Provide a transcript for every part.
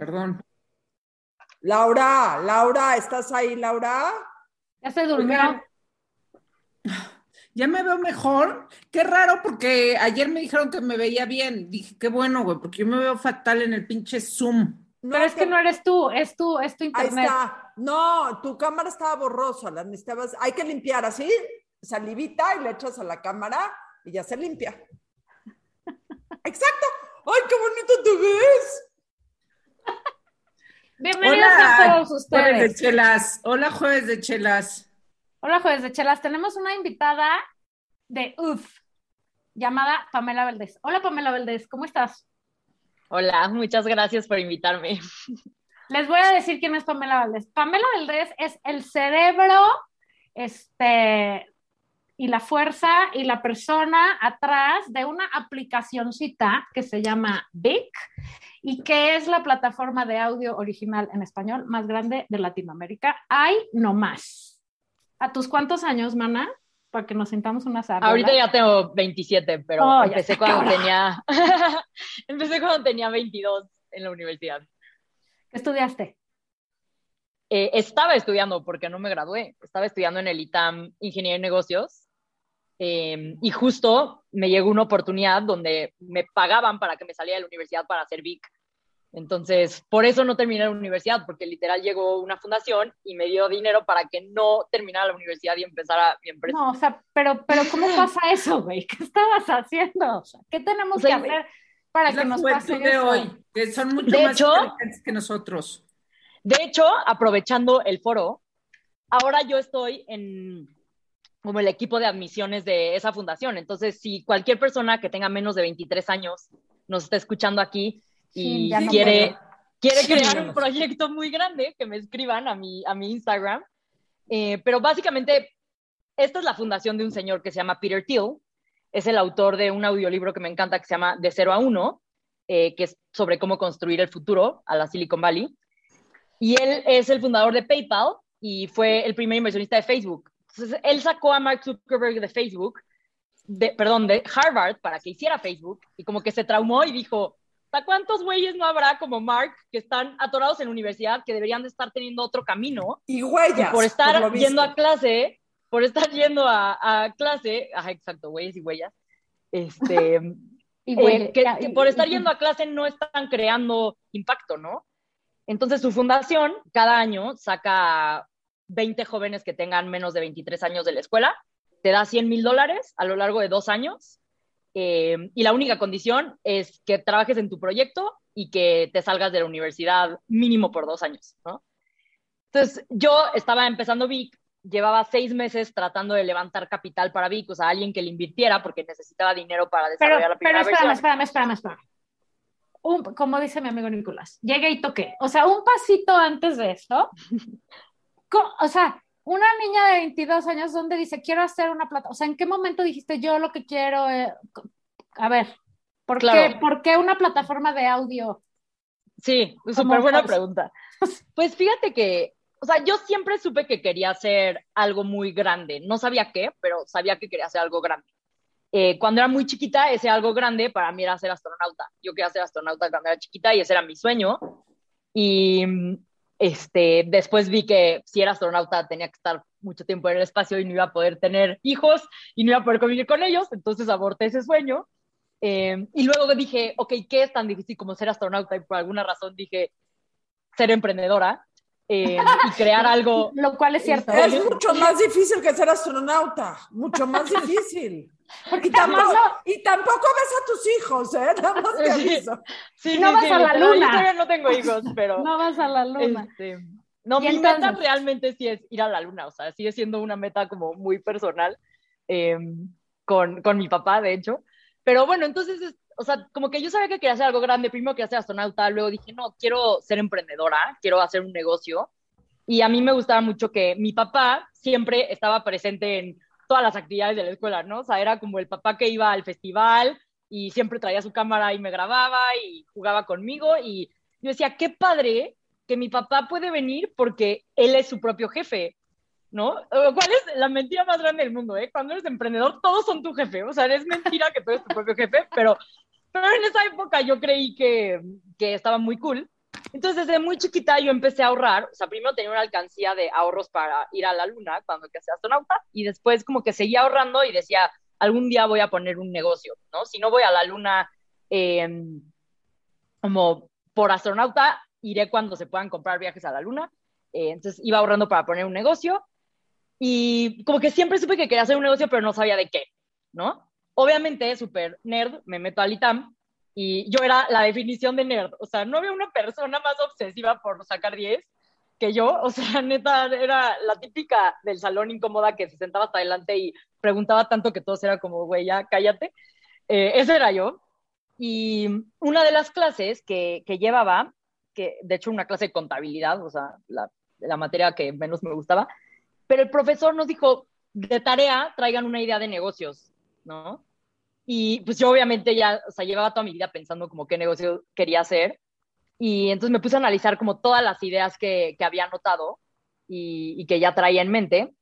Perdón. Laura, Laura, ¿estás ahí, Laura? Ya se durmió. Ya me veo mejor. Qué raro, porque ayer me dijeron que me veía bien. Dije, qué bueno, güey, porque yo me veo fatal en el pinche Zoom. Pero es que no eres tú, es tu, es tu Ahí internet. está. No, tu cámara estaba borrosa, la necesitabas. Hay que limpiar así, salivita y le echas a la cámara y ya se limpia. Exacto. ¡Ay, qué bonito te ves! Bienvenidos a todos Jueves de ustedes. chelas. Hola, jueves de chelas. Hola, jueves de chelas. Tenemos una invitada de UF llamada Pamela Valdés. Hola, Pamela Valdés, ¿cómo estás? Hola, muchas gracias por invitarme. Les voy a decir quién es Pamela Valdés. Pamela Valdés es el cerebro, este, y la fuerza y la persona atrás de una aplicacioncita que se llama Vic y que es la plataforma de audio original en español más grande de Latinoamérica. Hay no más. ¿A tus cuántos años, mana? Para que nos sintamos unas Ahorita ya tengo 27, pero Oh, empecé cuando tenía empecé cuando tenía 22 en la universidad. ¿Qué estudiaste? Eh, estaba estudiando porque no me gradué. Estaba estudiando en el ITAM Ingeniería en Negocios. Eh, y justo me llegó una oportunidad donde me pagaban para que me saliera de la universidad para hacer VIC. Entonces, por eso no terminé la universidad, porque literal llegó una fundación y me dio dinero para que no terminara la universidad y empezara mi empresa. No, o sea, pero, pero ¿cómo pasa eso, güey? ¿Qué estabas haciendo? O sea, ¿qué tenemos O sea, que hacer para Es que la nos pase de eso? hoy, que son mucho De más hecho- inteligentes que nosotros. De hecho, aprovechando el foro, ahora yo estoy en como el equipo de admisiones de esa fundación. Entonces, si cualquier persona que tenga menos de 23 años nos está escuchando aquí y quiere, quiere crear un proyecto muy grande, que me escriban a mi, a mi Instagram. Eh, pero básicamente, esta es la fundación de un señor que se llama Peter Thiel. Es el autor de un audiolibro que me encanta que se llama De cero a uno, eh, que es sobre cómo construir el futuro a la Silicon Valley. Y él es el fundador de PayPal y fue el primer inversionista de Facebook. Entonces, él sacó a Mark Zuckerberg de Facebook, de, perdón, de Harvard para que hiciera Facebook y como que se traumó y dijo, ¿hasta cuántos güeyes no habrá como Mark que están atorados en la universidad que deberían de estar teniendo otro camino? Y Y huellas. por estar yendo a clase, por estar yendo a, a clase, ajá, exacto, güeyes y huellas, este, Y, eh, que, ya, que y- por estar y- yendo a clase no están creando impacto, ¿no? Entonces su fundación cada año saca 20 jóvenes que tengan menos de 23 años de la escuela, te da 100 mil dólares a lo largo de dos años eh, y la única condición es que trabajes en tu proyecto y que te salgas de la universidad mínimo por dos años, ¿no? Entonces yo estaba empezando Vic, llevaba seis meses tratando de levantar capital para Vic, o sea, alguien que le invirtiera porque necesitaba dinero para Pero, desarrollar la pero primera espérame, versión. espérame, espérame, espérame. Un- como dice mi amigo Nicolás, llegué y toqué. O sea, un pasito antes de esto. o sea, una niña de 22 años, ¿dónde dice, quiero hacer una plata? O sea, ¿en qué momento dijiste, yo lo que quiero... eh, a ver, ¿por, Claro. qué, ¿por qué una plataforma de audio? Sí, ¿Cómo súper buena pregunta. Pues fíjate que, o sea, yo siempre supe que quería hacer algo muy grande. No sabía qué, pero sabía que quería hacer algo grande. Eh, cuando era muy chiquita, ese algo grande para mí era ser astronauta. Yo quería ser astronauta cuando era chiquita y ese era mi sueño. Y este, después vi que si era astronauta tenía que estar mucho tiempo en el espacio y no iba a poder tener hijos y no iba a poder convivir con ellos, entonces aborté ese sueño. Eh, y luego dije, ok, ¿qué es tan difícil como ser astronauta? Y por alguna razón dije, ser emprendedora eh, y crear algo. Lo cual es cierto. Es mucho más difícil que ser astronauta, mucho más difícil. Porque Y tampoco, y tampoco ves a tus hijos, ¿eh? Nada más te aviso. Sí, No sí, vas sí, a la luna. Yo todavía no tengo hijos, pero. no vas a la luna. este, no, mi meta entonces- realmente sí es ir a la luna, o sea, sigue siendo una meta como muy personal eh, con, con mi papá, de hecho. Pero bueno, entonces, es- o sea, como que yo sabía que quería hacer algo grande, primero quería ser astronauta, luego dije, no, quiero ser emprendedora, quiero hacer un negocio. Y a mí me gustaba mucho que mi papá siempre estaba presente en todas las actividades de la escuela, ¿no? O sea, era como el papá que iba al festival y siempre traía su cámara y me grababa y jugaba conmigo y yo decía, qué padre que mi papá puede venir porque él es su propio jefe, ¿no? Lo cual es la mentira más grande del mundo, ¿eh? Cuando eres emprendedor, todos son tu jefe, o sea, es mentira que tú eres tu propio jefe, pero, pero en esa época yo creí que, que estaba muy cool. Entonces, desde muy chiquita yo empecé a ahorrar, o sea, primero tenía una alcancía de ahorros para ir a la luna cuando quise astronauta, y después como que seguía ahorrando y decía, algún día voy a poner un negocio, ¿no? Si no voy a la luna eh, como por astronauta, iré cuando se puedan comprar viajes a la luna. Eh, entonces iba ahorrando para poner un negocio y como que siempre supe que quería hacer un negocio, pero no sabía de qué, ¿no? Obviamente, súper nerd, me meto al ITAM y yo era la definición de nerd. O sea, no había una persona más obsesiva por sacar 10 que yo. O sea, neta, era la típica del salón incómoda que se sentaba hasta adelante y preguntaba tanto que todos era como, güey, ya cállate. Eh, era yo. Y una de las clases que, que, llevaba, que de hecho una clase de contabilidad, o sea, la materia que menos me gustaba, pero el profesor nos dijo, de tarea, traigan una idea de negocios, ¿no? Y pues yo obviamente ya, o sea, llevaba toda mi vida pensando como qué negocio quería hacer. Y entonces me puse a analizar como todas las ideas que, que había anotado y, que ya traía en mente.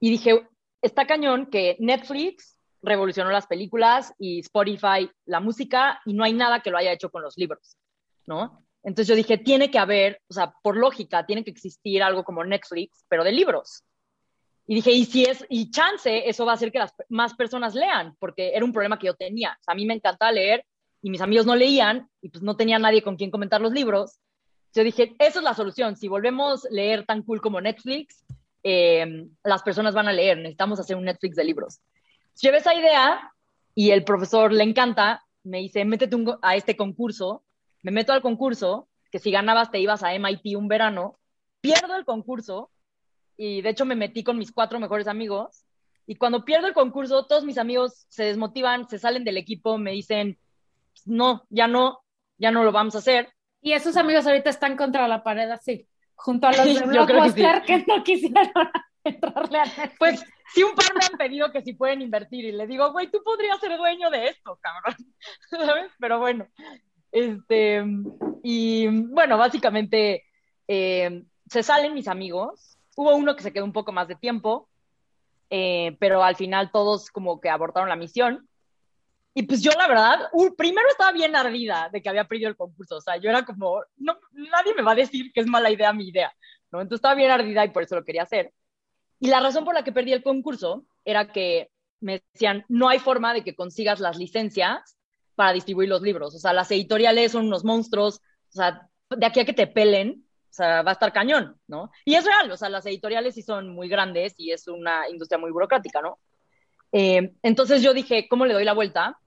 Y dije, está cañón que Netflix revolucionó las películas y Spotify la música y no hay nada que lo haya hecho con los libros, ¿no? Entonces yo dije, tiene que haber, o sea, por lógica, tiene que existir algo como Netflix, pero de libros. Y dije, y si es, y chance, eso va a hacer que las más personas lean, porque era un problema que yo tenía. O sea, a mí me encantaba leer y mis amigos no leían y pues no tenía nadie con quien comentar los libros. Yo dije, esa es la solución. Si volvemos a leer tan cool como Netflix, eh, las personas van a leer. Necesitamos hacer un Netflix de libros. Llevé esa idea y el profesor le encanta. Me dice, métete un, a este concurso. Me meto al concurso, que si ganabas te ibas a MIT un verano. Pierdo el concurso y de hecho me metí con mis cuatro mejores amigos. Y cuando pierdo el concurso, todos mis amigos se desmotivan, se salen del equipo, me dicen, no, ya no, ya no lo vamos a hacer. Y esos amigos ahorita están contra la pared así, junto a los de Blockbuster que, sí. que, no quisieron entrarle a Netflix. Pues sí, un par me han pedido que si pueden invertir y le digo, güey, tú podrías ser dueño de esto, cabrón, ¿sabes? Pero bueno, este, y bueno, básicamente eh, se salen mis amigos, Hubo uno que se quedó un poco más de tiempo, eh, pero al final todos como que abortaron la misión. Y pues yo la verdad, uh, primero estaba bien ardida de que había perdido el concurso, o sea, yo era como, no, nadie me va a decir que es mala idea mi idea, ¿no? Entonces estaba bien ardida y por eso lo quería hacer. Y la razón por la que perdí el concurso era que me decían, no hay forma de que consigas las licencias para distribuir los libros, o sea, las editoriales son unos monstruos, o sea, de aquí a que te pelen, o sea, va a estar cañón, ¿no? Y es real, o sea, las editoriales sí son muy grandes y es una industria muy burocrática, ¿no? Eh, entonces yo dije, ¿cómo le doy la vuelta?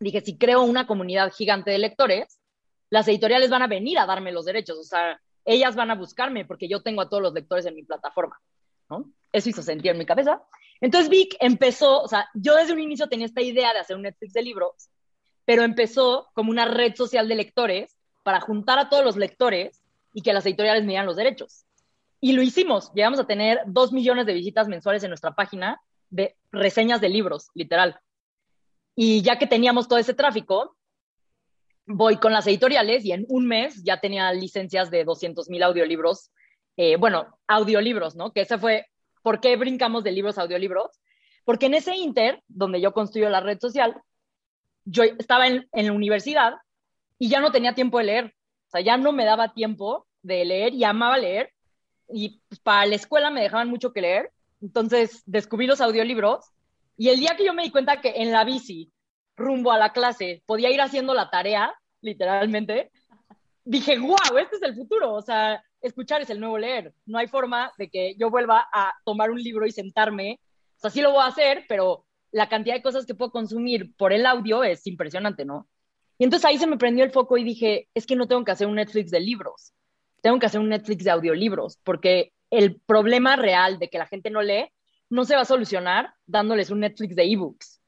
Dije, si creo una comunidad gigante de lectores, las editoriales van a venir a darme los derechos, o sea, ellas van a buscarme porque yo tengo a todos los lectores en mi plataforma, ¿no? Eso hizo sentido en mi cabeza. Entonces Vic empezó, o sea, yo desde un inicio tenía esta idea de hacer un Netflix de libros, pero empezó como una red social de lectores para juntar a todos los lectores y que las editoriales me dieran los derechos. Y lo hicimos. Llegamos a tener dos millones de visitas mensuales en nuestra página de reseñas de libros, literal. Y ya que teníamos todo ese tráfico, voy con las editoriales y en un mes ya tenía licencias de 200 mil audiolibros. Eh, bueno, audiolibros, ¿no? Que ese fue, ¿por qué brincamos de libros a audiolibros? Porque en ese inter, donde yo construyo la red social, yo estaba en, en la universidad y ya no tenía tiempo de leer. Ya no me daba tiempo de leer y amaba leer. Y pues, para la escuela me dejaban mucho que leer. Entonces descubrí los audiolibros. Y el día que yo me di cuenta que en la bici, rumbo a la clase, podía ir haciendo la tarea, literalmente, dije, wow, este es el futuro. O sea, escuchar es el nuevo leer. No hay forma de que yo vuelva a tomar un libro y sentarme. O sea, sí lo voy a hacer, pero la cantidad de cosas que puedo consumir por el audio es impresionante, ¿no? Y entonces ahí se me prendió el foco y dije, es que no tengo que hacer un Netflix de libros, tengo que hacer un Netflix de audiolibros, porque el problema real de que la gente no lee no se va a solucionar dándoles un Netflix de ebooks,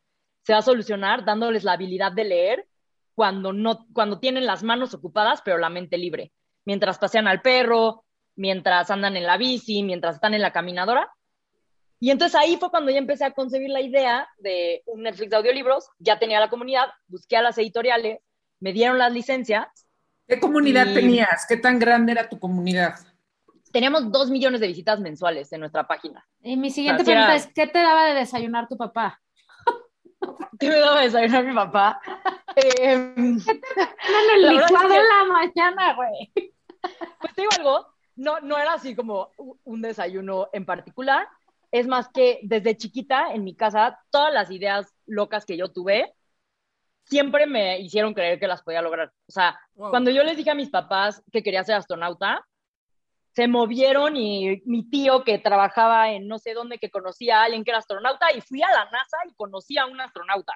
se va a solucionar dándoles la habilidad de leer cuando, no, cuando tienen las manos ocupadas, pero la mente libre, mientras pasean al perro, mientras andan en la bici, mientras están en la caminadora. Y entonces ahí fue cuando ya empecé a concebir la idea de un Netflix de audiolibros, ya tenía la comunidad, busqué a las editoriales, me dieron las licencias. ¿Qué comunidad y... tenías? ¿Qué tan grande era tu comunidad? Teníamos dos millones de visitas mensuales en nuestra página. Y mi siguiente o sea, pregunta era... es, ¿qué te daba de desayunar tu papá? ¿Qué me daba de desayunar mi papá? Eh, En el licuado en la mañana, güey. pues te digo algo, no, no era así como un desayuno en particular. Es más que desde chiquita en mi casa, todas las ideas locas que yo tuve siempre me hicieron creer que las podía lograr. O sea, Wow. cuando yo les dije a mis papás que quería ser astronauta, se movieron y mi tío que trabajaba en no sé dónde, que conocía a alguien que era astronauta, y fui a la NASA y conocí a un astronauta,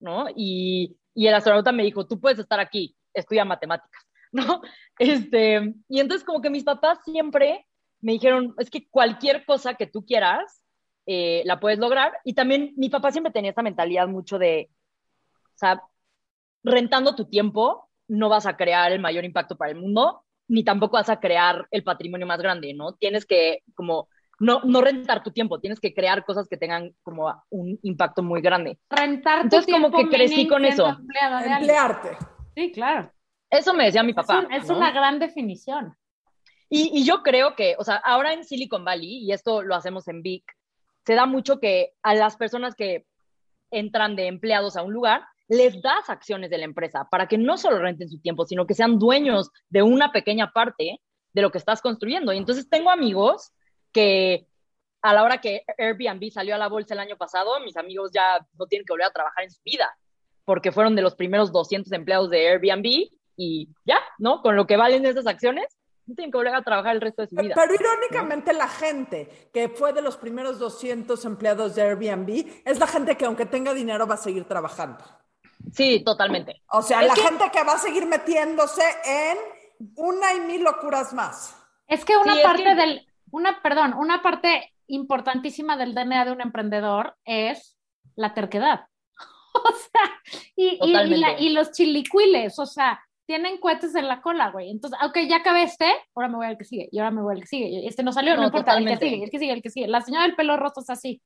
¿no? Y, y el astronauta me dijo, tú puedes estar aquí, estudia matemáticas, ¿no? Este, y entonces como que mis papás siempre me dijeron, es que cualquier cosa que tú quieras, eh, la puedes lograr. Y también mi papá siempre tenía esta mentalidad mucho de, o sea, rentando tu tiempo, no vas a crear el mayor impacto para el mundo, ni tampoco vas a crear el patrimonio más grande, ¿no? Tienes que como no, no rentar tu tiempo, tienes que crear cosas que tengan como un impacto muy grande. Rentar tu Entonces, como que crecí con eso. Emplearte. Sí, claro. Eso me decía mi Es, papá. un- es ¿no? una gran definición. Y, yo creo que, o sea, ahora en Silicon Valley, y esto lo hacemos en Vic, se da mucho que a las personas que entran de empleados a un lugar, les das acciones de la empresa para que no solo renten su tiempo, sino que sean dueños de una pequeña parte de lo que estás construyendo. Y entonces tengo amigos que a la hora que Airbnb salió a la bolsa el año pasado, mis amigos ya no tienen que volver a trabajar en su vida, porque fueron de los primeros 200 empleados de Airbnb y ya, ¿no? Con lo que valen esas acciones, tienen que volver a trabajar el resto de su vida. Pero irónicamente la gente que fue de los primeros 200 empleados de Airbnb es la gente que aunque tenga dinero va a seguir trabajando. Sí, totalmente. O sea, Es la que- gente que va a seguir metiéndose en una y mil locuras más. Es que una Sí, es parte que- del, una, perdón, una parte importantísima del DNA de un emprendedor es la terquedad. O sea, y, y- y, la- y los chilicuiles, o sea, tienen cohetes en la cola, güey. Entonces, ok, ya acabé este, ahora me voy al que sigue, y ahora me voy al que sigue. Este no salió, no, No, importa, el que sigue, el que sigue, el que sigue. La señora del pelo rosa es así.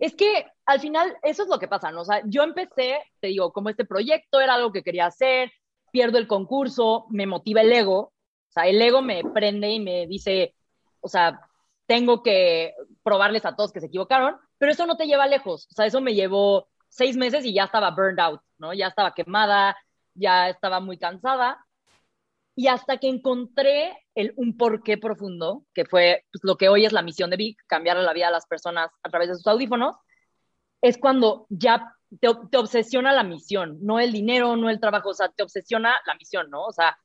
Es que al final eso es lo que pasa, ¿no? O sea, yo empecé, te digo, como este proyecto era algo que quería hacer, pierdo el concurso, me motiva el ego, o sea, el ego me prende y me dice, o sea, tengo que probarles a todos que se equivocaron, pero eso no te lleva lejos, o sea, eso me llevó seis meses y ya estaba burned out, ¿no? Ya estaba quemada, ya estaba muy cansada. Y hasta que encontré el, un porqué profundo, que fue pues, lo que hoy es la misión de Vic, cambiar la vida de las personas a través de sus audífonos, es cuando ya te, obsesiona la misión, no el dinero, no el trabajo, o sea, te obsesiona la misión, ¿no? O sea,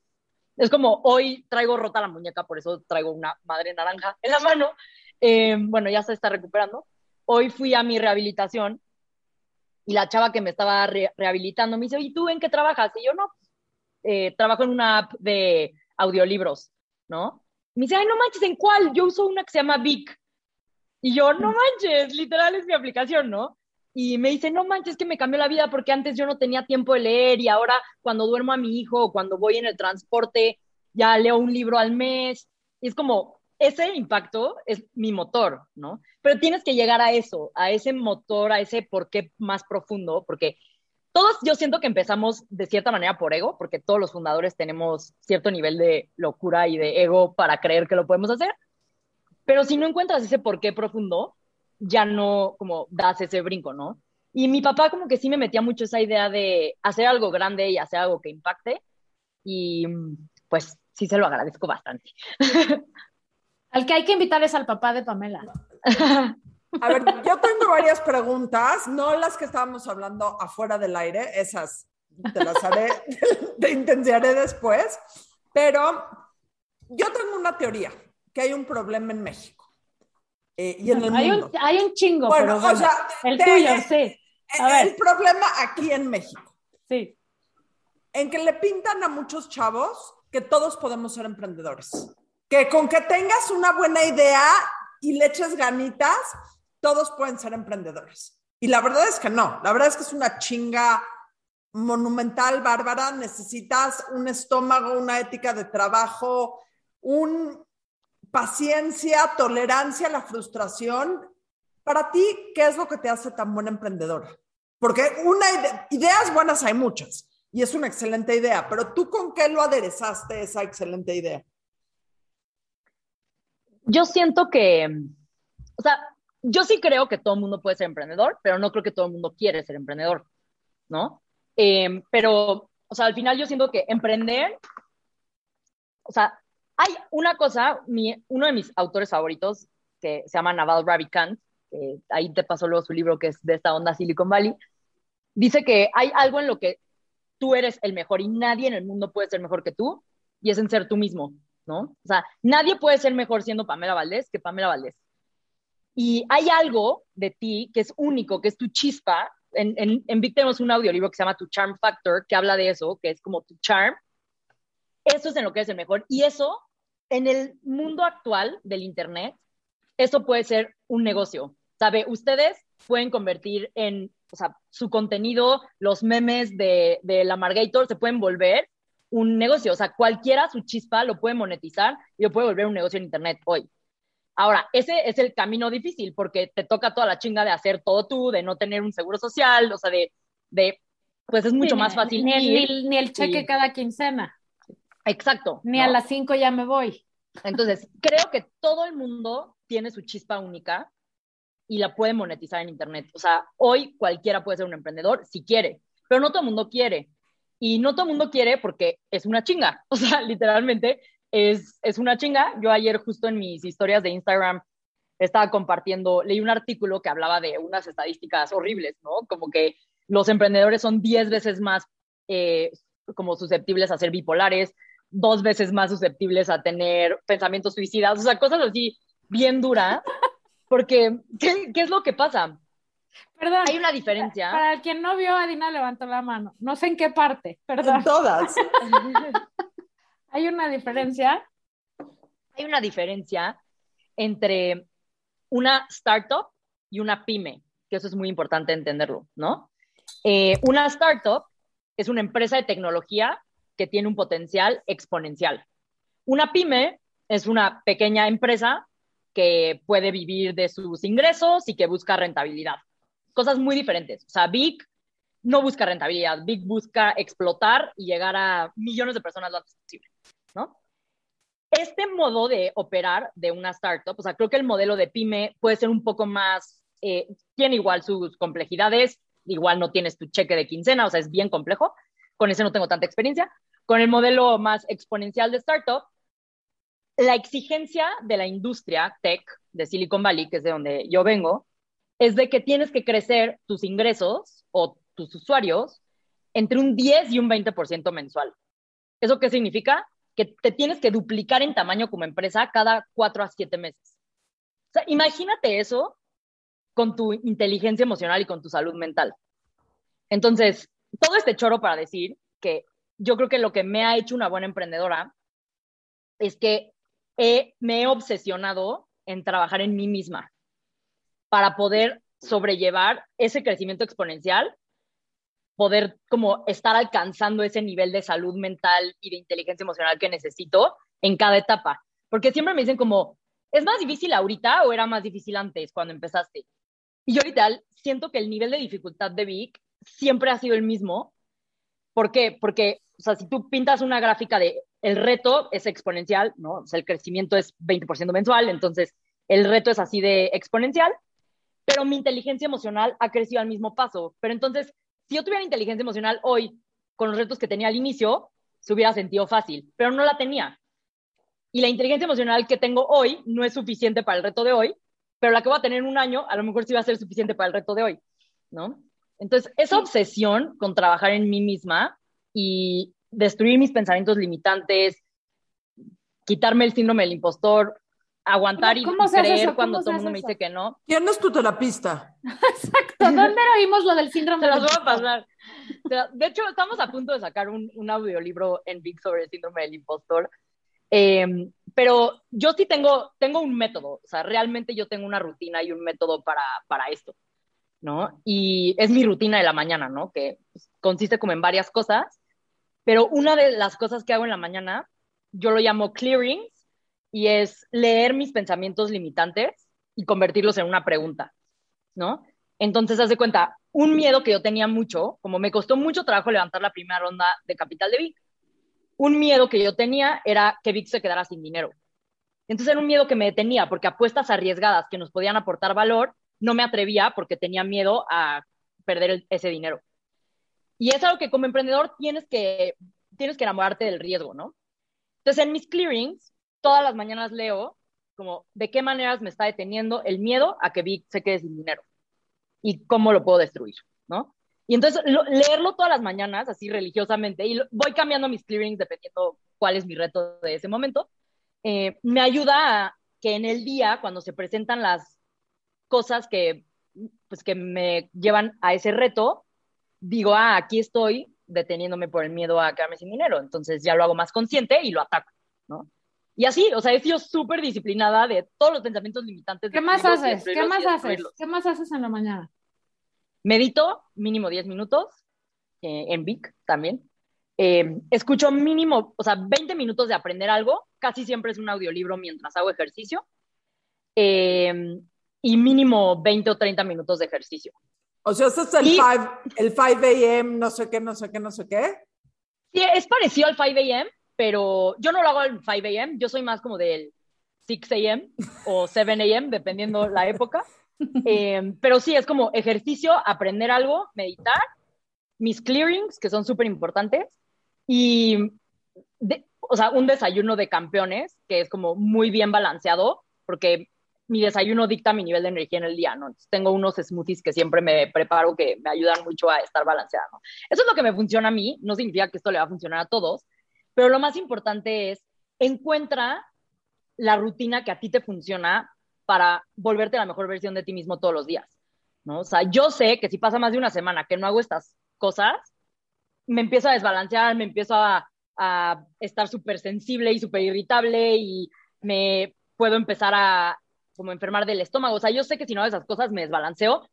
es como hoy traigo rota la muñeca, por eso traigo una madre naranja en la mano. Eh, bueno, ya se está recuperando. Hoy fui a mi rehabilitación y la chava que me estaba re- rehabilitando me dice, ¿y tú en qué trabajas? Y yo, no, eh, trabajo en una app de audiolibros, ¿no? Me dice, ay, no manches, ¿en cuál? Yo uso una que se llama Vic. Y yo, no manches, literal es mi aplicación, ¿no? Y me dice, no manches, que me cambió la vida porque antes yo no tenía tiempo de leer y ahora cuando duermo a mi hijo o cuando voy en el transporte ya leo un libro al mes. Y es como, ese impacto es mi motor, ¿no? Pero tienes que llegar a eso, a ese motor, a ese por qué más profundo, porque todos yo siento que empezamos de cierta manera por ego, porque todos los fundadores tenemos cierto nivel de locura y de ego para creer que lo podemos hacer. Pero si no encuentras ese por qué profundo, ya no como das ese brinco, ¿no? Y mi papá como que sí me metía mucho esa idea de hacer algo grande y hacer algo que impacte. Y pues sí se lo agradezco bastante. Al que hay que invitar es al papá de Pamela. A ver, yo tengo varias preguntas, no las que estábamos hablando afuera del aire, esas te las haré, te intentaré después, pero yo tengo una teoría, que hay un problema en México eh, y en el hay, mundo. un, hay un chingo, Bueno, pero o bueno, sea, el de- tuyo, sí. A el ver, problema aquí en México, sí. en que le pintan a muchos chavos que todos podemos ser emprendedores, que con que tengas una buena idea y le eches ganitas, todos pueden ser emprendedores. Y la verdad es que no, la verdad es que es una chinga monumental, bárbara, necesitas un estómago, una ética de trabajo, un paciencia, tolerancia a la frustración. Para ti, ¿qué es lo que te hace tan buena emprendedora? Porque una ide- ideas buenas hay muchas y es una excelente idea, pero tú con qué lo aderezaste esa excelente idea? Yo siento que, o sea, yo sí creo que todo el mundo puede ser emprendedor, pero no creo que todo el mundo quiere ser emprendedor, ¿no? Eh, pero, o sea, al final yo siento que emprender, o sea, hay una cosa, mi, uno de mis autores favoritos, que se llama Naval Ravikant, que ahí te pasó luego su libro que es de esta onda Silicon Valley, dice que hay algo en lo que tú eres el mejor y nadie en el mundo puede ser mejor que tú, y es en ser tú mismo, ¿no? O sea, nadie puede ser mejor siendo Pamela Valdés que Pamela Valdés. Y hay algo de ti que es único, que es tu chispa. En, en, en Vic tenemos un audiolibro que se llama Tu Charm Factor, que habla de eso, que es como tu charm. Eso es en lo que es el mejor. Y eso, en el mundo actual del Internet, eso puede ser un negocio. ¿Sabe? Ustedes pueden convertir en, o sea, su contenido, los memes de, de la Margator se pueden volver un negocio. O sea, cualquiera su chispa lo puede monetizar y lo puede volver un negocio en Internet hoy. Ahora, ese es el camino difícil porque te toca toda la chinga de hacer todo tú, de no tener un seguro social, o sea, de, de pues es mucho Sí, más fácil. Ni, ir. ni- ni el cheque y- cada quincena. Exacto. Ni ¿no? a las cinco ya me voy. Entonces, creo que todo el mundo tiene su chispa única y la puede monetizar en Internet. O sea, hoy cualquiera puede ser un emprendedor si quiere, pero no todo el mundo quiere. Y no todo el mundo quiere porque es una chinga. O sea, literalmente es, es una chinga. Yo ayer justo en mis historias de Instagram estaba compartiendo, leí un artículo que hablaba de unas estadísticas horribles, ¿no? Como que los emprendedores son 10 veces más eh, como susceptibles a ser bipolares, dos veces más susceptibles a tener pensamientos suicidas, o sea, cosas así bien duras, porque ¿qué, qué es lo que pasa? Perdón. Hay una diferencia. Para quien no vio, Adina levantó la mano. No sé en qué parte, perdón. En todas. Hay una diferencia. hay una diferencia entre una startup y una pyme, que eso es muy importante entenderlo, ¿no? Eh, una startup es una empresa de tecnología que tiene un potencial exponencial. Una pyme es una pequeña empresa que puede vivir de sus ingresos y que busca rentabilidad. Cosas muy diferentes. O sea, Big no busca rentabilidad, Big busca explotar y llegar a millones de personas lo antes posible, ¿no? este modo de operar de una startup, o sea, creo que el modelo de pyme puede ser un poco más, eh, tiene igual sus complejidades, igual no tienes tu cheque de quincena, o sea, es bien complejo, con ese no tengo tanta experiencia. Con el modelo más exponencial de startup, la exigencia de la industria tech de Silicon Valley, que es de donde yo vengo, es de que tienes que crecer tus ingresos o tus usuarios entre un 10 y un 20% mensual. ¿Eso qué significa? que te tienes que duplicar en tamaño como empresa cada cuatro a siete meses. O sea, imagínate eso con tu inteligencia emocional y con tu salud mental. Entonces, todo este choro para decir que yo creo que lo que me ha hecho una buena emprendedora es que he- me he obsesionado en trabajar en mí misma para poder sobrellevar ese crecimiento exponencial poder como estar alcanzando ese nivel de salud mental y de inteligencia emocional que necesito en cada etapa. Porque siempre me dicen como, ¿es más difícil ahorita o era más difícil antes cuando empezaste? Y yo ahorita siento que el nivel de dificultad de Vic siempre ha sido el mismo. ¿Por qué? Porque, o sea, si tú pintas una gráfica de el reto es exponencial, ¿no? O sea, el crecimiento es 20% mensual, entonces el reto es así de exponencial, pero mi inteligencia emocional ha crecido al mismo paso. Pero entonces, si yo tuviera inteligencia emocional hoy con los retos que tenía al inicio, se hubiera sentido fácil, pero no la tenía. Y la inteligencia emocional que tengo hoy no es suficiente para el reto de hoy, pero la que voy a tener en un año a lo mejor sí va a ser suficiente para el reto de hoy, ¿no? Entonces, esa obsesión con trabajar en mí misma y destruir mis pensamientos limitantes, quitarme el síndrome del impostor, aguantar y, ¿Cómo y se hace creer eso? cuando ¿Cómo todo el mundo me dice que no. ¿Quién es tu terapista? Exacto. ¿Dónde oímos lo del síndrome Se las del voy a pasar. De hecho, estamos a punto de sacar un, un audiolibro en Big sobre el síndrome del impostor. Eh, pero yo sí tengo, tengo un método, o sea, realmente yo tengo una rutina y un método para, para esto, ¿no? Y es mi rutina de la mañana, ¿no? Que pues, consiste como en varias cosas, pero una de las cosas que hago en la mañana, yo lo llamo clearings, y es leer mis pensamientos limitantes y convertirlos en una pregunta, ¿no? Entonces, haz de cuenta, un miedo que yo tenía mucho, como me costó mucho trabajo levantar la primera ronda de capital de Vic, un miedo que yo tenía era que Vic se quedara sin dinero. Entonces era un miedo que me detenía, porque apuestas arriesgadas que nos podían aportar valor, no me atrevía porque tenía miedo a perder ese dinero. y es algo que como emprendedor tienes que, tienes que enamorarte del riesgo, ¿no? Entonces, en mis clearings, todas las mañanas leo como de qué maneras me está deteniendo el miedo a que vi se quede sin dinero y cómo lo puedo destruir, ¿no? Y entonces leerlo todas las mañanas, así religiosamente, y voy cambiando mis clearings dependiendo cuál es mi reto de ese momento, eh, me ayuda a que en el día, cuando se presentan las cosas que, pues, que me llevan a ese reto, digo, ah, aquí estoy deteniéndome por el miedo a quedarme sin dinero. Entonces ya lo hago más consciente y lo ataco, ¿no? Y así, o sea, he sido súper disciplinada de todos los pensamientos limitantes. ¿Qué más haces? ¿Qué más haces? ¿Qué más haces en la mañana? Medito mínimo 10 minutos, eh, en Vic también. Eh, escucho mínimo, o sea, 20 minutos de aprender algo, casi siempre es un audiolibro mientras hago ejercicio. Eh, y mínimo 20 o 30 minutos de ejercicio. O sea, eso es el 5 el 5 a.m., no sé qué, no sé qué, no sé qué. Sí, es parecido al 5 a.m., pero yo no lo hago al 5 a.m., yo soy más como del 6 a.m. o 7 a.m., dependiendo la época. Eh, pero sí, es como ejercicio, aprender algo, meditar, mis clearings, que son súper importantes, y, o sea, un desayuno de campeones, que es como muy bien balanceado, porque mi desayuno dicta mi nivel de energía en el día, ¿no? tengo unos smoothies que siempre me preparo que me ayudan mucho a estar balanceada, ¿no? Eso es lo que me funciona a mí, no significa que esto le va a funcionar a todos, pero lo más importante es encuentra la rutina que a ti te funciona para volverte la mejor versión de ti mismo todos los días, ¿no? O sea, yo sé que si pasa más de una semana que no hago estas cosas, me empiezo a desbalancear, me empiezo a, estar súper sensible y súper irritable y me puedo empezar a como enfermar del estómago. O sea, yo sé que si no hago esas cosas me desbalanceo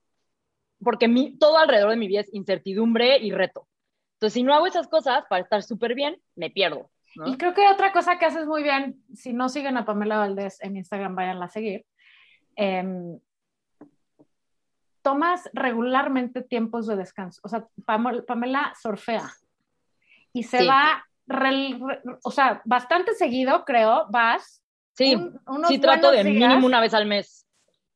porque todo alrededor de mi vida es incertidumbre y reto. Entonces, si no hago esas cosas para estar súper bien, me pierdo. Y creo que otra cosa que haces muy bien, si no siguen a Pamela Valdés en Instagram, váyanla a seguir. Em, tomas regularmente tiempos de descanso. O sea, Pamela surfea y se va, o sea, bastante seguido, creo, vas Sí, sí trato de mínimo una vez al mes.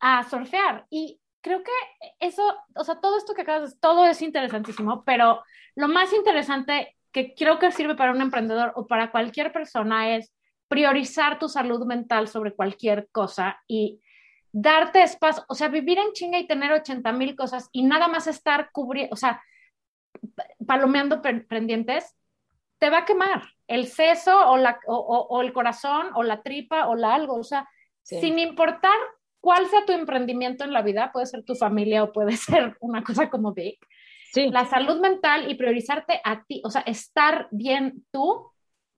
A surfear. Y creo que eso, o sea, todo esto que acabas de todo es interesantísimo, pero lo más interesante que creo que sirve para un emprendedor o para cualquier persona es priorizar tu salud mental sobre cualquier cosa y darte espacio, o sea, vivir en chinga y tener 80 mil cosas y nada más estar cubriendo, o sea, palomeando pendientes, te va a quemar el seso o, la, o, el corazón o la tripa o la algo, o sea, sin importar cuál sea tu emprendimiento en la vida, puede ser tu familia o puede ser una cosa como Big. Sí. La salud mental y priorizarte a ti, o sea, estar bien tú,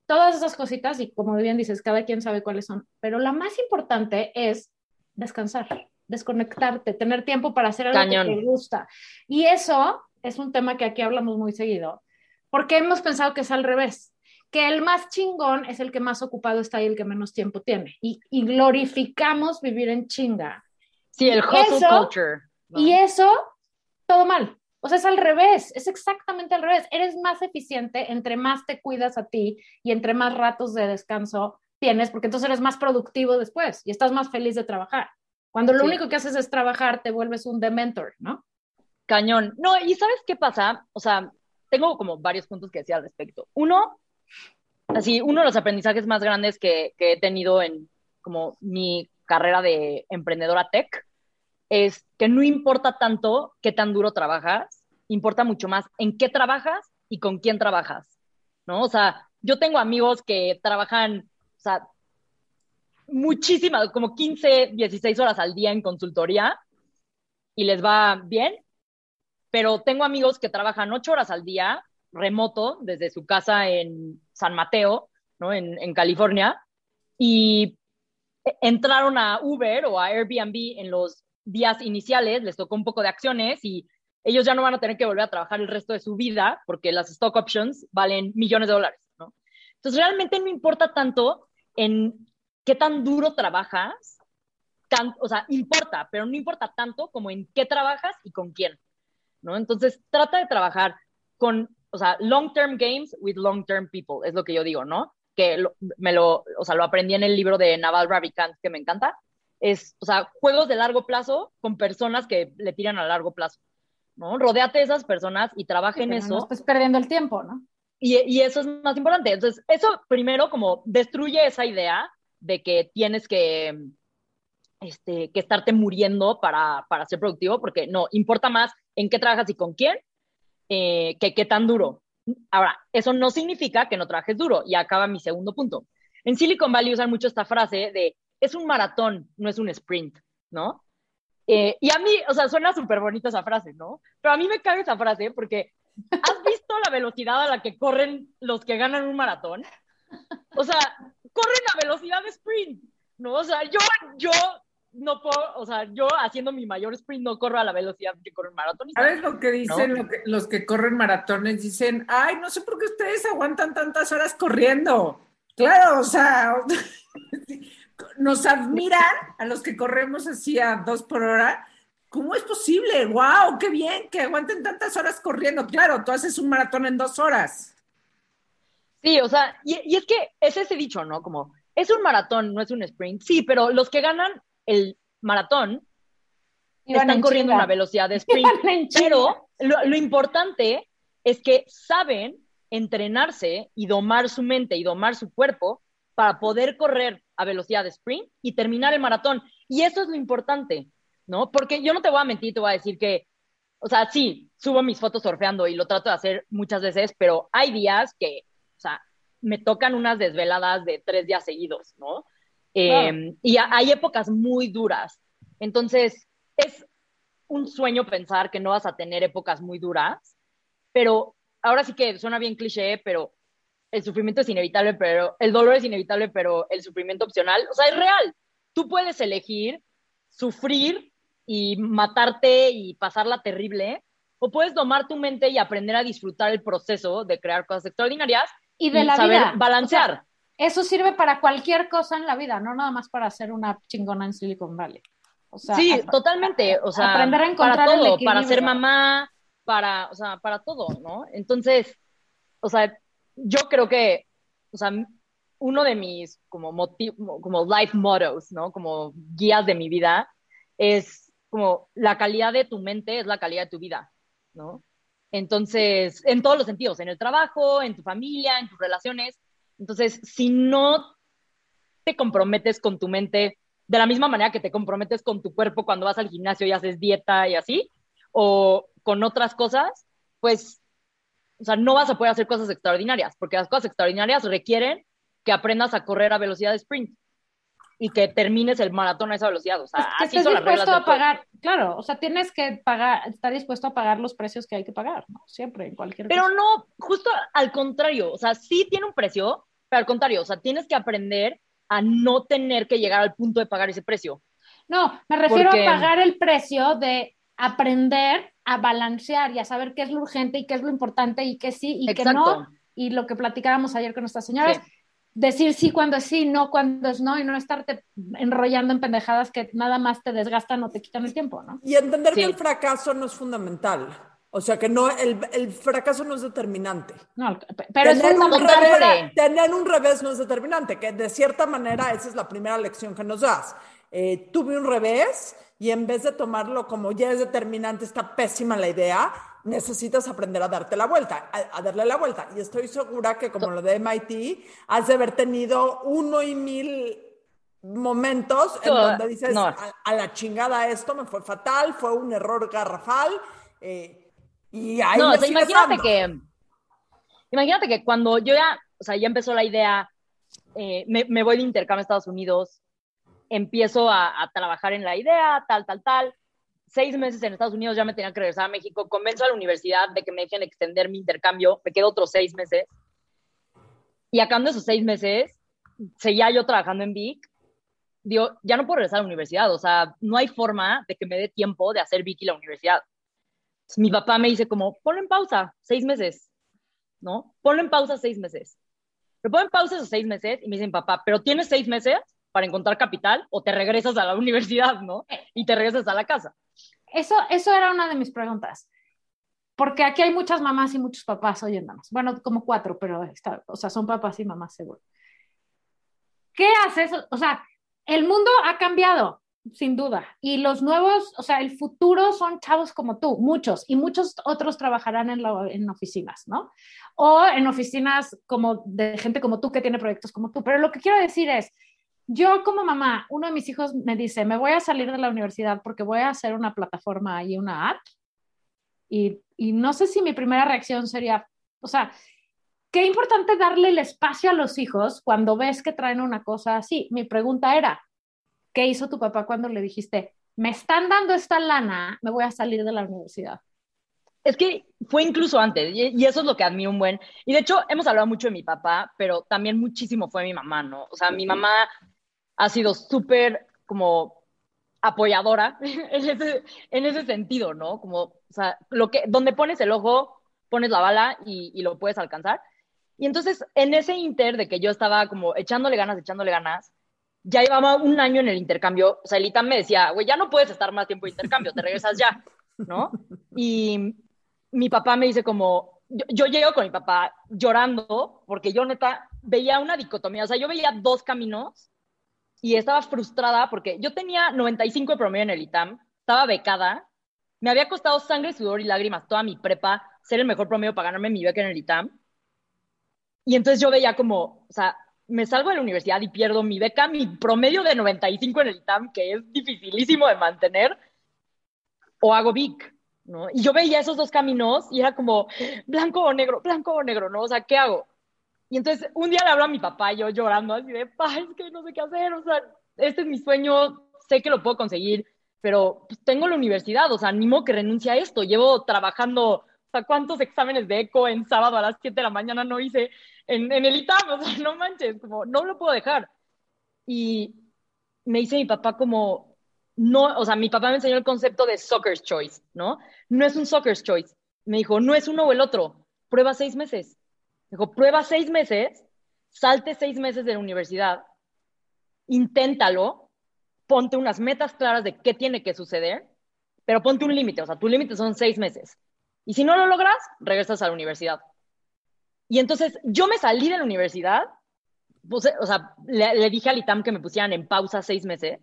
todas esas cositas y como bien dices, cada quien sabe cuáles son, pero la más importante es descansar, desconectarte, tener tiempo para hacer algo que te gusta. Y eso es un tema que aquí hablamos muy seguido porque hemos pensado que es al revés, que el más chingón es el que más ocupado está y el que menos tiempo tiene. Y, glorificamos vivir en chinga. Sí, el hustle culture. Y eso, todo mal. O sea, es al revés, es exactamente al revés. Eres más eficiente entre más te cuidas a ti y entre más ratos de descanso tienes, porque entonces eres más productivo después y estás más feliz de trabajar. Cuando lo único que haces es trabajar, te vuelves un dementor, ¿no? Cañón. No, y ¿sabes qué pasa? O sea, tengo como varios puntos que decir al respecto. Uno, así, uno de los aprendizajes más grandes que, he tenido en como mi carrera de emprendedora tech es que no importa tanto qué tan duro trabajas, importa mucho más en qué trabajas y con quién trabajas, ¿no? O sea, yo tengo amigos que trabajan, o sea, muchísimas, como 15, 16 horas al día en consultoría y les va bien, pero tengo amigos que trabajan ocho horas al día remoto desde su casa en San Mateo, ¿no? en, California, y entraron a Uber o a Airbnb en los días iniciales, les tocó un poco de acciones y ellos ya no van a tener que volver a trabajar el resto de su vida porque las stock options valen millones de dólares, ¿no? Entonces realmente no importa tanto en qué tan duro trabajas, o sea, importa, pero no importa tanto como en qué trabajas y con quién. ¿no? Entonces, trata de trabajar con, o sea, long-term games with long-term people, es lo que yo digo, ¿no? Que me lo, o sea, lo aprendí en el libro de Naval Ravikant, que me encanta. Es, o sea, juegos de largo plazo con personas que le tiran a largo plazo, ¿no? Rodéate de esas personas y trabaja en Pero eso. No estés perdiendo el tiempo, ¿no? Y, y eso es más importante. Entonces, eso primero como destruye esa idea de que tienes que, este, que estarte muriendo para, para ser productivo, porque no, importa más en qué trabajas y con quién eh, que qué tan duro. Ahora, eso no significa que no trabajes duro, y acaba mi segundo punto. En Silicon Valley usan mucho esta frase de es un maratón, no es un sprint, ¿no? Eh, y a mí, o sea, suena súper bonita esa frase, ¿no? Pero a mí me cabe esa frase porque ¿has visto la velocidad a la que corren los que ganan un maratón? O sea, corren a velocidad de sprint, ¿no? O sea, yo, yo no puedo, o sea, yo haciendo mi mayor sprint no corro a la velocidad que corre un maratón. ¿Sabes lo que dicen lo que- los que corren maratones? Dicen, ay, no sé por qué ustedes aguantan tantas horas corriendo. Claro, o sea, nos admiran a los que corremos así a dos por hora. ¿Cómo es posible? ¡Wow! ¡Qué bien! Que aguanten tantas horas corriendo. Claro, tú haces un maratón en dos horas. Sí, o sea, y, y es que es ese dicho, ¿no? Como, es un maratón, no es un sprint. Sí, pero los que ganan el maratón Iban están en corriendo a una velocidad de sprint. Pero lo, lo importante es que saben entrenarse y domar su mente y domar su cuerpo para poder correr a velocidad de sprint y terminar el maratón. Y eso es lo importante, ¿no? Porque yo no te voy a mentir, te voy a decir que, o sea, sí, subo mis fotos surfeando y lo trato de hacer muchas veces, pero hay días que, o sea, me tocan unas desveladas de tres días seguidos, ¿no? Eh, y ha- hay épocas muy duras. Entonces, es un sueño pensar que no vas a tener épocas muy duras, pero ahora sí que suena bien cliché, pero el sufrimiento es inevitable, pero el dolor es inevitable, pero el sufrimiento opcional, o sea, es real. Tú puedes elegir sufrir y matarte y pasarla terrible, o puedes domar tu mente y aprender a disfrutar el proceso de crear cosas extraordinarias Y de la saber vida. balancear. O sea, eso sirve para cualquier cosa en la vida, no nada más para hacer una chingona en Silicon Valley. O sea, sí, a- totalmente. O sea, aprender a encontrar para el todo, para ser mamá, para, o sea, para todo, ¿no? Entonces, o sea, yo creo que, o sea, uno de mis como motiv- como life mottos, ¿no? Como guías de mi vida es como la calidad de tu mente es la calidad de tu vida, ¿no? Entonces, en todos los sentidos, en el trabajo, en tu familia, en tus relaciones. Entonces, si no te comprometes con tu mente de la misma manera que te comprometes con tu cuerpo cuando vas al gimnasio y haces dieta y así, o con otras cosas, pues, o sea, no vas a poder hacer cosas extraordinarias, porque las cosas extraordinarias requieren que aprendas a correr a velocidad de sprint y que termines el maratón a esa velocidad. O sea, que así son las reglas dispuesto a pagar, claro, o sea, tienes que pagar, estar dispuesto a pagar los precios que hay que pagar, ¿no? Siempre, en cualquier Pero cosa. no, justo al contrario, o sea, sí tiene un precio, pero al contrario, o sea, tienes que aprender a no tener que llegar al punto de pagar ese precio. No, me refiero Porque- a pagar el precio de aprender a balancear y a saber qué es lo urgente y qué es lo importante y qué sí y qué Exacto. no. Y lo que platicábamos ayer con nuestras señoras, Sí. decir sí cuando es sí, no cuando es no y no estarte enrollando en pendejadas que nada más te desgastan o te quitan el tiempo, ¿no? Y entender Sí. que el fracaso no es fundamental. O sea, que no, el, el fracaso no es determinante. No, pero es tener, un fundamental. Totalmente. revés, tener un revés no es determinante, que de cierta manera esa es la primera lección que nos das. Eh, tuve un revés y en vez de tomarlo como ya es determinante, está pésima la idea, necesitas aprender a darte la vuelta, a, a darle la vuelta. Y estoy segura que como lo de MIT, has de haber tenido uno y mil momentos en donde dices, no. a, a la chingada esto me fue fatal, fue un error garrafal. eh, y ahí No, o sea, imagínate dando. que, imagínate que cuando yo ya, o sea, ya empezó la idea, eh, me, me voy de intercambio a Estados Unidos, empiezo a, a trabajar en la idea, tal, tal, tal. Seis meses en Estados Unidos ya me tenía que regresar a México, convenzo a la universidad de que me dejen extender mi intercambio, me quedo otros seis meses. Y acabando esos seis meses, seguía yo trabajando en Vic, digo, ya no puedo regresar a la universidad, o sea, no hay forma de que me dé tiempo de hacer Vic y la universidad mi papá me dice como, ponlo en pausa seis meses, ¿no? Ponlo en pausa seis meses. Lo pongo en pausa seis meses y me dicen, papá, pero tienes seis meses para encontrar capital o te regresas a la universidad, ¿no? Y te regresas a la casa. Eso, eso era una de mis preguntas. Porque aquí hay muchas mamás y muchos papás oyéndonos. Bueno, como cuatro, pero está, o sea, son papás y mamás seguro. ¿Qué haces? O sea, el mundo ha cambiado. Sin duda. Y los nuevos, o sea, el futuro son chavos como tú, muchos, y muchos otros trabajarán en, oficinas, ¿no? O en oficinas como de gente como tú que tiene proyectos como tú. Pero lo que quiero decir es, yo como mamá, uno de mis hijos me dice, me voy a salir de la universidad porque voy a hacer una plataforma y una app. Y, y no sé si mi primera reacción sería, o sea, qué importante darle el espacio a los hijos cuando ves que traen una cosa así. Mi pregunta era, ¿qué hizo tu papá cuando le dijiste, me están dando esta lana, me voy a salir de la universidad? Es que fue incluso antes, y eso es lo que admiro un buen. Y de hecho, hemos hablado mucho de mi papá, pero también muchísimo fue mi mamá, ¿no? O sea, mi mamá ha sido súper como apoyadora en ese, en ese sentido, ¿no? Como, o sea, lo que, donde pones el ojo, pones la bala y, y, lo puedes alcanzar. Y entonces, en ese inter de que yo estaba como echándole ganas, echándole ganas, ya llevaba un año en el intercambio, o sea, el ITAM me decía, güey, ya no puedes estar más tiempo de intercambio, te regresas ya, ¿no? Y mi papá me dice como, yo, yo, llego con mi papá llorando, porque yo neta veía una dicotomía, o sea, yo veía dos caminos y estaba frustrada porque yo tenía 95 de promedio en el ITAM, estaba becada, me había costado sangre, sudor y lágrimas toda mi prepa ser el mejor promedio para ganarme mi beca en el ITAM. Y entonces yo veía como, o sea, me salgo de la universidad y pierdo mi beca, mi promedio de 95 en el ITAM, que es dificilísimo de mantener, o hago VIC, ¿no? Y yo veía esos dos caminos y era como blanco o negro, blanco o negro, ¿no? O sea, ¿qué hago? Y entonces un día le hablo a mi papá, yo llorando así de, ay, es que no sé qué hacer, o sea, este es mi sueño, sé que lo puedo conseguir, pero pues, tengo la universidad, o sea, animo que renuncie a esto, llevo trabajando, o sea, ¿cuántos exámenes de eco en sábado a las 7 de la mañana no hice en, en el ITAM? O sea, no manches, como, no lo puedo dejar. Y me dice mi papá como, no, o sea, mi papá me enseñó el concepto de soccer's choice, ¿no? No es un soccer's choice. Me dijo, no es uno o el otro, prueba seis meses Dijo, prueba seis meses, salte seis meses de la universidad, inténtalo, ponte unas metas claras de qué tiene que suceder, pero ponte un límite, o sea, tu límite son seis meses. Y si no lo logras, regresas a la universidad. Y entonces yo me salí de la universidad, puse, o sea, le, dije al ITAM que me pusieran en pausa seis meses.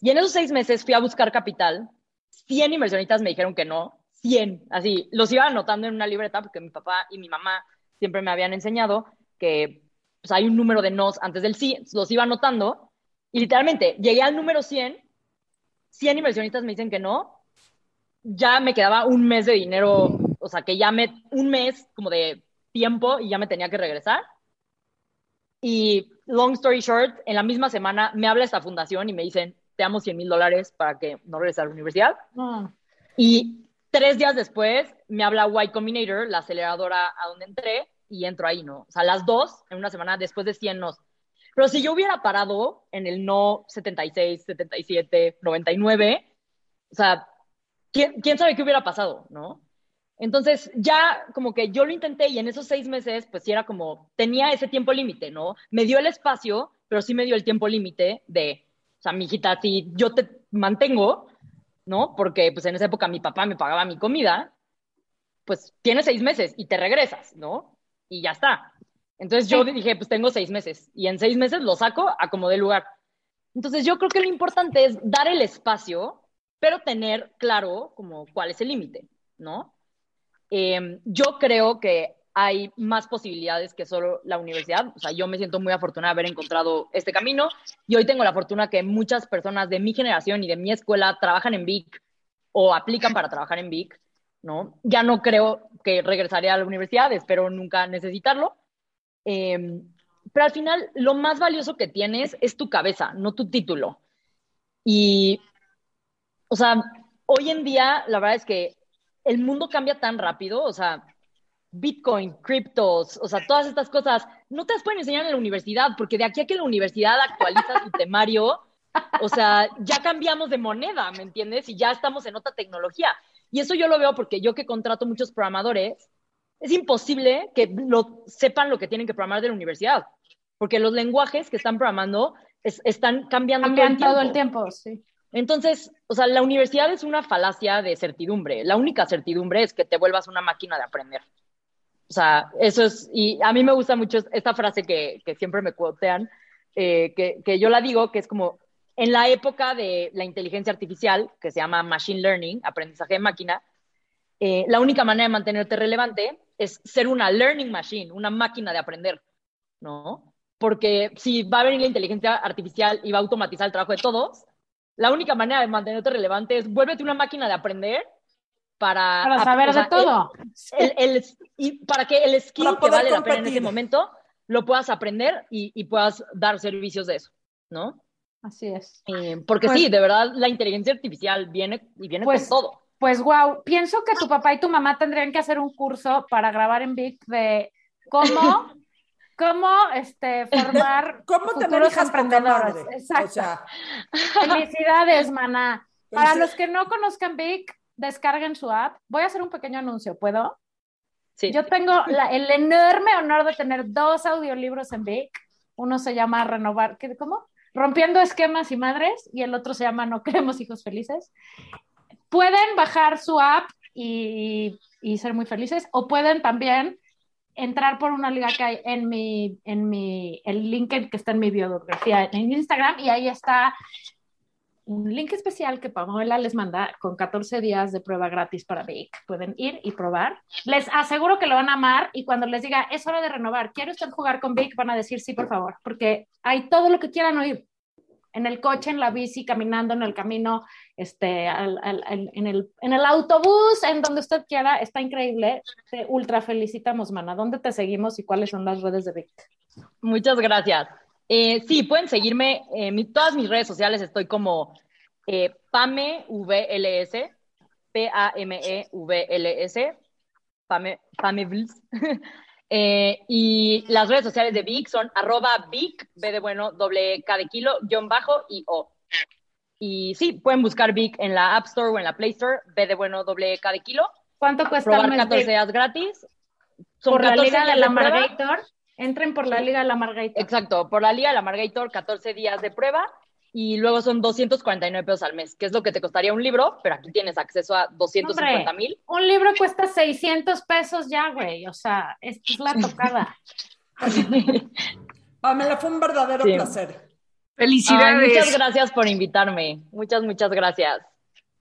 Y en esos seis meses fui a buscar capital. 100 inversionistas me dijeron que no, 100, así, los iba anotando en una libreta porque mi papá y mi mamá siempre me habían enseñado que pues, hay un número de nos antes del sí, los iba anotando y literalmente llegué al número 100, 100 inversionistas me dicen que no, ya me quedaba un mes de dinero, o sea, que ya me, un mes como de tiempo y ya me tenía que regresar. Y long story short, en la misma semana me habla esta fundación y me dicen, te damos 100 mil dólares para que no regreses a la universidad. Ah. Y Tres días después me habla Y Combinator, la aceleradora a donde entré, y entro ahí, ¿no? O sea, las dos en una semana después de 100 nos. Pero si yo hubiera parado en el no 76, 77, 99, o sea, ¿quién, quién sabe qué hubiera pasado, no? Entonces, ya como que yo lo intenté y en esos seis meses, pues sí era como, tenía ese tiempo límite, ¿no? Me dio el espacio, pero sí me dio el tiempo límite de, o sea, mi hijita, si yo te mantengo, ¿no? Porque pues en esa época mi papá me pagaba mi comida, pues tienes seis meses y te regresas, ¿no? Y ya está. Entonces yo dije, pues tengo seis meses y en seis meses lo saco a como de lugar. Entonces yo creo que lo importante es dar el espacio, pero tener claro como cuál es el límite, ¿no? Eh, yo creo que hay más posibilidades que solo la universidad. O sea, yo me siento muy afortunada de haber encontrado este camino y hoy tengo la fortuna que muchas personas de mi generación y de mi escuela trabajan en VIC o aplican para trabajar en VIC, ¿no? Ya no creo que regresaré a la universidad, espero nunca necesitarlo. Eh, pero al final, lo más valioso que tienes es tu cabeza, no tu título. Y, o sea, hoy en día, la verdad es que el mundo cambia tan rápido, o sea, Bitcoin, criptos, o sea, todas estas cosas, no te las pueden enseñar en la universidad, porque de aquí a que la universidad actualiza su temario, o sea, ya cambiamos de moneda, ¿me entiendes? Y ya estamos en otra tecnología. Y eso yo lo veo porque yo que contrato muchos programadores, es imposible que lo, sepan lo que tienen que programar de la universidad, porque los lenguajes que están programando es, están cambiando Cambian todo el tiempo. Todo el tiempo sí. Entonces, o sea, la universidad es una falacia de certidumbre. La única certidumbre es que te vuelvas una máquina de aprender. O sea, eso es, y a mí me gusta mucho esta frase que, que siempre me cuotean, eh, que, que, yo la digo, que es como, en la época de la inteligencia artificial, que se llama Machine Learning, aprendizaje de máquina, eh, la única manera de mantenerte relevante es ser una learning machine, una máquina de aprender, ¿no? Porque si va a venir la inteligencia artificial y va a automatizar el trabajo de todos, la única manera de mantenerte relevante es vuélvete una máquina de aprender para, para saber de todo. y para que el skill que vale la pena en ese momento lo puedas aprender y, y, puedas dar servicios de eso, ¿no? Así es. Eh, porque pues sí, de verdad, la inteligencia artificial viene y viene pues, con todo. Pues wow, pienso que tu papá y tu mamá tendrían que hacer un curso para grabar en Vic de cómo cómo este, formar ¿Cómo futuros emprendedores. Exacto. Felicidades, maná. Para los que no conozcan Vic, descarguen su app. Voy a hacer un pequeño anuncio, ¿puedo? Sí. Yo tengo el enorme honor de tener dos audiolibros en Vic. Uno se llama Renovar, ¿qué, ¿cómo? Rompiendo esquemas y madres, y el otro se llama No queremos hijos felices. Pueden bajar su app y, y ser muy felices, o pueden también entrar por una liga que hay en mi, en mi, el link que está en mi biografía en Instagram y ahí está un link especial que Pamela les manda con 14 días de prueba gratis para Vic. Pueden ir y probar. Les aseguro que lo van a amar y cuando les diga es hora de renovar, ¿quiere usted jugar con Vic? Van a decir sí, por favor, porque hay todo lo que quieran oír. En el coche, en la bici, caminando, en el camino, este, al, al, en, el, en el autobús, en donde usted quiera, está increíble. Te ultra felicitamos, Mana. ¿Dónde te seguimos y cuáles son las redes de Vic? Muchas gracias. Eh, sí, pueden seguirme en todas mis redes sociales. Estoy como eh, Pame VLS, P-A-M-E-V-L-S, Pame, eh, y las redes sociales de Vic son arroba Vic, B de bueno, doble K de kilo, guion bajo y O. Y sí, pueden buscar Vic en la App Store o en la Play Store, B de bueno, doble K de kilo. ¿Cuánto cuesta Probar 14 días gratis. Son por la Liga de la Margator. Entren por la Liga de la Margator. Exacto, por la Liga de la Margator, 14 días de prueba y luego son 249 pesos al mes, que es lo que te costaría un libro, pero aquí tienes acceso a 250 mil. Un libro cuesta 600 pesos ya, güey, o sea, esta es la tocada. Pamela, fue un verdadero placer. Felicidades. muchas gracias por invitarme. Muchas, muchas gracias.